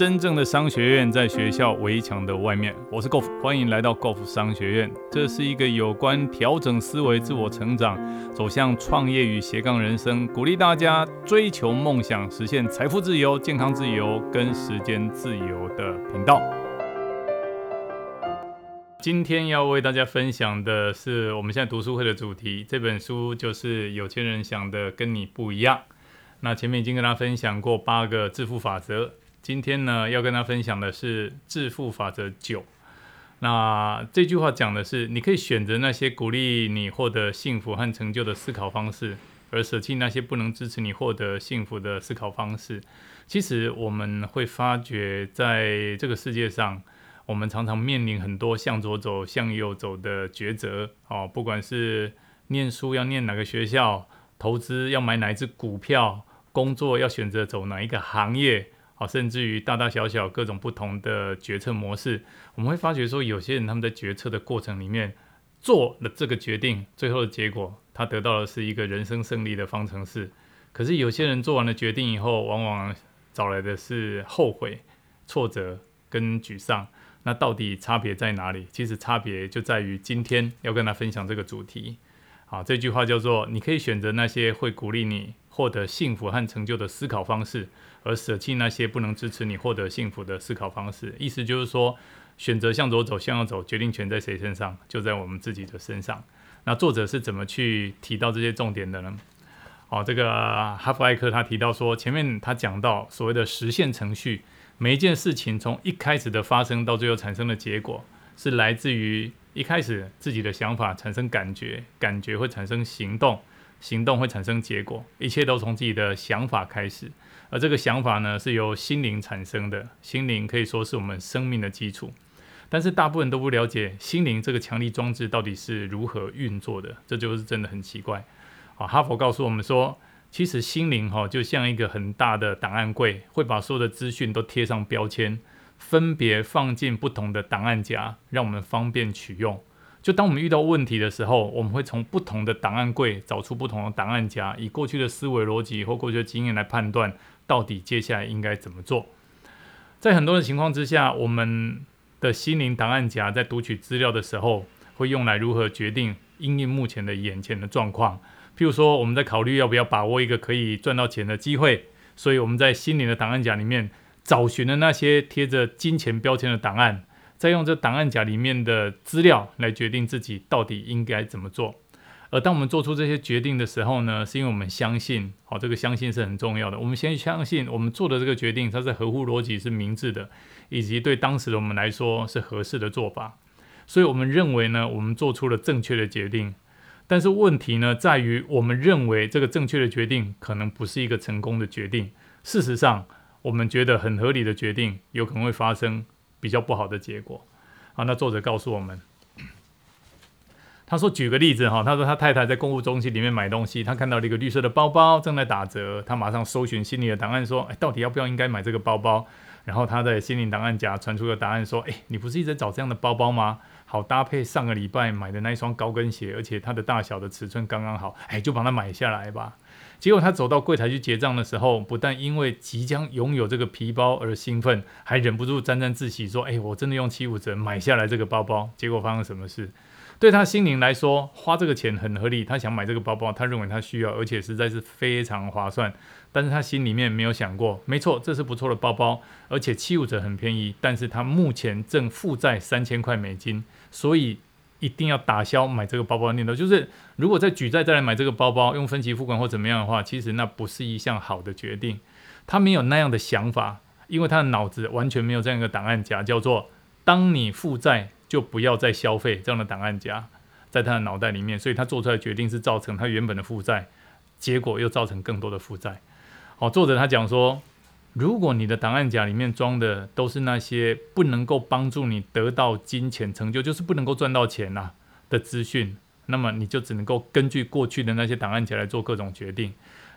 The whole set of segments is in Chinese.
真正的商学院在学校围墙的外面。我是 Golf，欢迎来到 Golf 商学院。这是一个有关调整思维、自我成长、走向创业与斜杠人生，鼓励大家追求梦想、实现财富自由、健康自由跟时间自由的频道。今天要为大家分享的是我们现在读书会的主题，这本书就是《有钱人想的跟你不一样》。那前面已经跟大家分享过八个致富法则。今天呢，要跟大家分享的是致富法则九。那这句话讲的是，你可以选择那些鼓励你获得幸福和成就的思考方式，而舍弃那些不能支持你获得幸福的思考方式。其实我们会发觉，在这个世界上，我们常常面临很多向左走、向右走的抉择。哦，不管是念书要念哪个学校，投资要买哪一只股票，工作要选择走哪一个行业。好，甚至于大大小小各种不同的决策模式，我们会发觉说，有些人他们在决策的过程里面做了这个决定，最后的结果他得到的是一个人生胜利的方程式。可是有些人做完了决定以后，往往找来的是后悔、挫折跟沮丧。那到底差别在哪里？其实差别就在于今天要跟他分享这个主题。好，这句话叫做：你可以选择那些会鼓励你获得幸福和成就的思考方式。而舍弃那些不能支持你获得幸福的思考方式，意思就是说，选择向左走，向右走，决定权在谁身上？就在我们自己的身上。那作者是怎么去提到这些重点的呢？哦，这个哈佛艾克他提到说，前面他讲到所谓的实现程序，每一件事情从一开始的发生到最后产生的结果，是来自于一开始自己的想法产生感觉，感觉会产生行动。行动会产生结果，一切都从自己的想法开始，而这个想法呢，是由心灵产生的。心灵可以说是我们生命的基础，但是大部分都不了解心灵这个强力装置到底是如何运作的，这就是真的很奇怪。啊，哈佛告诉我们说，其实心灵哈就像一个很大的档案柜，会把所有的资讯都贴上标签，分别放进不同的档案夹，让我们方便取用。就当我们遇到问题的时候，我们会从不同的档案柜找出不同的档案夹，以过去的思维逻辑或过去的经验来判断，到底接下来应该怎么做。在很多的情况之下，我们的心灵档案夹在读取资料的时候，会用来如何决定应应目前的眼前的状况。譬如说，我们在考虑要不要把握一个可以赚到钱的机会，所以我们在心灵的档案夹里面找寻的那些贴着金钱标签的档案。再用这档案夹里面的资料来决定自己到底应该怎么做，而当我们做出这些决定的时候呢，是因为我们相信，好，这个相信是很重要的。我们先相信我们做的这个决定，它是合乎逻辑、是明智的，以及对当时的我们来说是合适的做法。所以，我们认为呢，我们做出了正确的决定。但是问题呢，在于我们认为这个正确的决定可能不是一个成功的决定。事实上，我们觉得很合理的决定，有可能会发生。比较不好的结果，好，那作者告诉我们，他说举个例子哈，他说他太太在购物中心里面买东西，他看到了一个绿色的包包正在打折，他马上搜寻心里的档案说，哎，到底要不要应该买这个包包？然后他在心灵档案夹传出个答案说，哎，你不是一直找这样的包包吗？好搭配上个礼拜买的那一双高跟鞋，而且它的大小的尺寸刚刚好，哎，就把它买下来吧。结果他走到柜台去结账的时候，不但因为即将拥有这个皮包而兴奋，还忍不住沾沾自喜说：“哎，我真的用七五折买下来这个包包。”结果发生什么事？对他心灵来说，花这个钱很合理，他想买这个包包，他认为他需要，而且实在是非常划算。但是他心里面没有想过，没错，这是不错的包包，而且七五折很便宜。但是他目前正负债三千块美金，所以。一定要打消买这个包包的念头，就是如果再举债再来买这个包包，用分期付款或怎么样的话，其实那不是一项好的决定。他没有那样的想法，因为他的脑子完全没有这样一个档案夹，叫做“当你负债就不要再消费”这样的档案夹，在他的脑袋里面，所以他做出来的决定是造成他原本的负债，结果又造成更多的负债。好，作者他讲说。如果你的档案夹里面装的都是那些不能够帮助你得到金钱成就，就是不能够赚到钱呐的资讯，那么你就只能够根据过去的那些档案夹来做各种决定。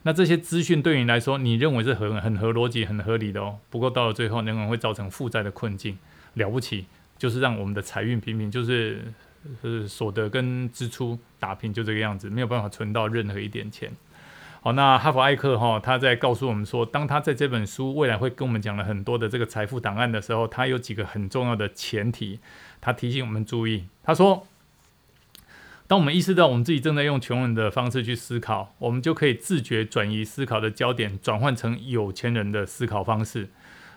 那这些资讯对你来说，你认为是很很合逻辑、很合理的哦。不过到了最后，仍然会造成负债的困境。了不起，就是让我们的财运平平，就是呃所得跟支出打平，就这个样子，没有办法存到任何一点钱。好，那哈佛艾克哈他在告诉我们说，当他在这本书未来会跟我们讲了很多的这个财富档案的时候，他有几个很重要的前提，他提醒我们注意。他说，当我们意识到我们自己正在用穷人的方式去思考，我们就可以自觉转移思考的焦点，转换成有钱人的思考方式。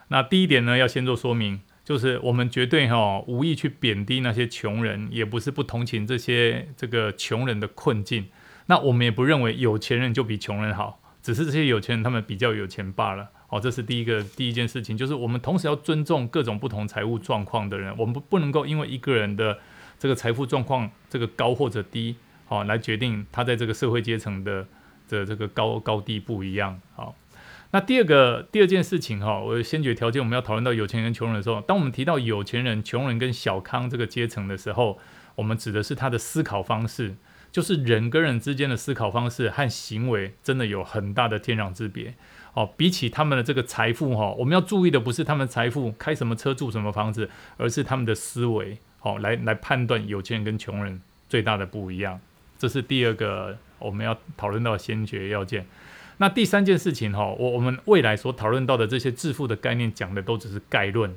那第一点呢，要先做说明，就是我们绝对哈无意去贬低那些穷人，也不是不同情这些这个穷人的困境。那我们也不认为有钱人就比穷人好，只是这些有钱人他们比较有钱罢了。好，这是第一个第一件事情，就是我们同时要尊重各种不同财务状况的人，我们不不能够因为一个人的这个财富状况这个高或者低，好来决定他在这个社会阶层的的这个高高低不一样。好，那第二个第二件事情哈，我先决条件我们要讨论到有钱人穷人的时候，当我们提到有钱人、穷人跟小康这个阶层的时候，我们指的是他的思考方式。就是人跟人之间的思考方式和行为真的有很大的天壤之别哦。比起他们的这个财富哈，我们要注意的不是他们财富开什么车住什么房子，而是他们的思维哦，来来判断有钱人跟穷人最大的不一样。这是第二个我们要讨论到先决要件。那第三件事情哈，我我们未来所讨论到的这些致富的概念讲的都只是概论。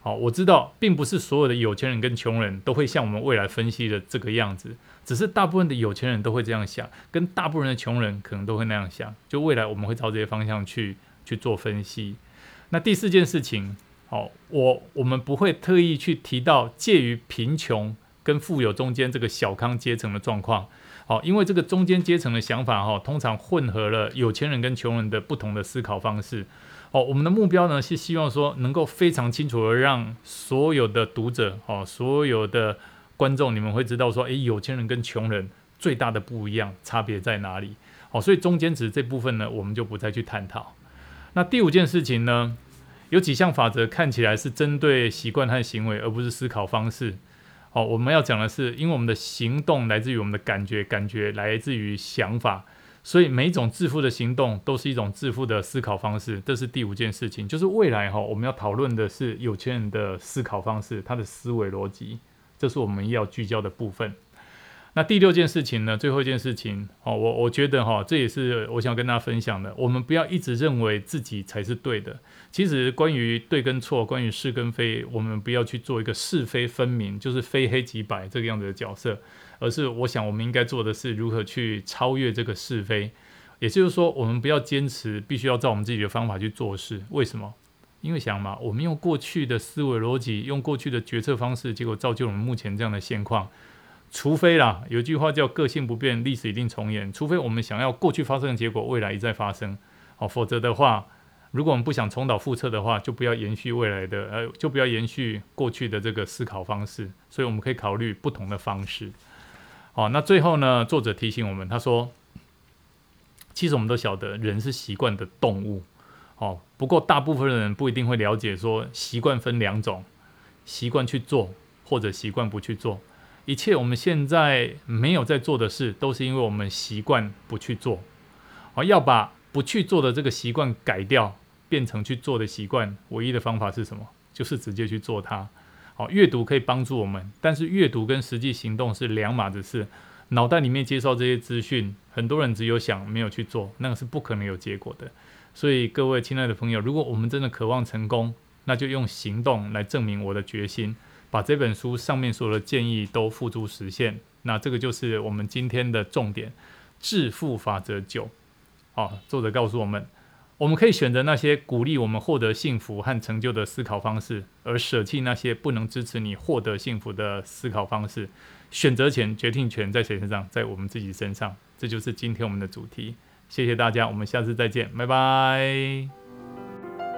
好，我知道，并不是所有的有钱人跟穷人都会像我们未来分析的这个样子，只是大部分的有钱人都会这样想，跟大部分的穷人可能都会那样想。就未来我们会朝这些方向去去做分析。那第四件事情，好，我我们不会特意去提到介于贫穷跟富有中间这个小康阶层的状况。好，因为这个中间阶层的想法哈，通常混合了有钱人跟穷人的不同的思考方式。哦，我们的目标呢是希望说能够非常清楚的让所有的读者，哦，所有的观众，你们会知道说，诶，有钱人跟穷人最大的不一样，差别在哪里？哦，所以中间值这部分呢，我们就不再去探讨。那第五件事情呢，有几项法则看起来是针对习惯和行为，而不是思考方式。哦，我们要讲的是，因为我们的行动来自于我们的感觉，感觉来自于想法。所以每一种致富的行动都是一种致富的思考方式，这是第五件事情，就是未来哈我们要讨论的是有钱人的思考方式，他的思维逻辑，这是我们要聚焦的部分。那第六件事情呢？最后一件事情哦，我我觉得哈，这也是我想跟大家分享的。我们不要一直认为自己才是对的。其实关于对跟错，关于是跟非，我们不要去做一个是非分明，就是非黑即白这个样子的角色。而是我想，我们应该做的是如何去超越这个是非。也就是说，我们不要坚持必须要照我们自己的方法去做事。为什么？因为想嘛，我们用过去的思维逻辑，用过去的决策方式，结果造就我们目前这样的现况。除非啦，有句话叫“个性不变，历史一定重演”。除非我们想要过去发生的结果，未来一再发生，哦，否则的话，如果我们不想重蹈覆辙的话，就不要延续未来的，呃，就不要延续过去的这个思考方式。所以我们可以考虑不同的方式。好，那最后呢，作者提醒我们，他说，其实我们都晓得，人是习惯的动物。哦，不过大部分人不一定会了解，说习惯分两种，习惯去做，或者习惯不去做。一切我们现在没有在做的事，都是因为我们习惯不去做。哦，要把不去做的这个习惯改掉，变成去做的习惯，唯一的方法是什么？就是直接去做它。好，阅读可以帮助我们，但是阅读跟实际行动是两码子事。脑袋里面接受这些资讯，很多人只有想，没有去做，那个是不可能有结果的。所以各位亲爱的朋友，如果我们真的渴望成功，那就用行动来证明我的决心。把这本书上面所有的建议都付诸实现，那这个就是我们今天的重点——致富法则九。好，作者告诉我们，我们可以选择那些鼓励我们获得幸福和成就的思考方式，而舍弃那些不能支持你获得幸福的思考方式。选择权、决定权在谁身上？在我们自己身上。这就是今天我们的主题。谢谢大家，我们下次再见，拜拜。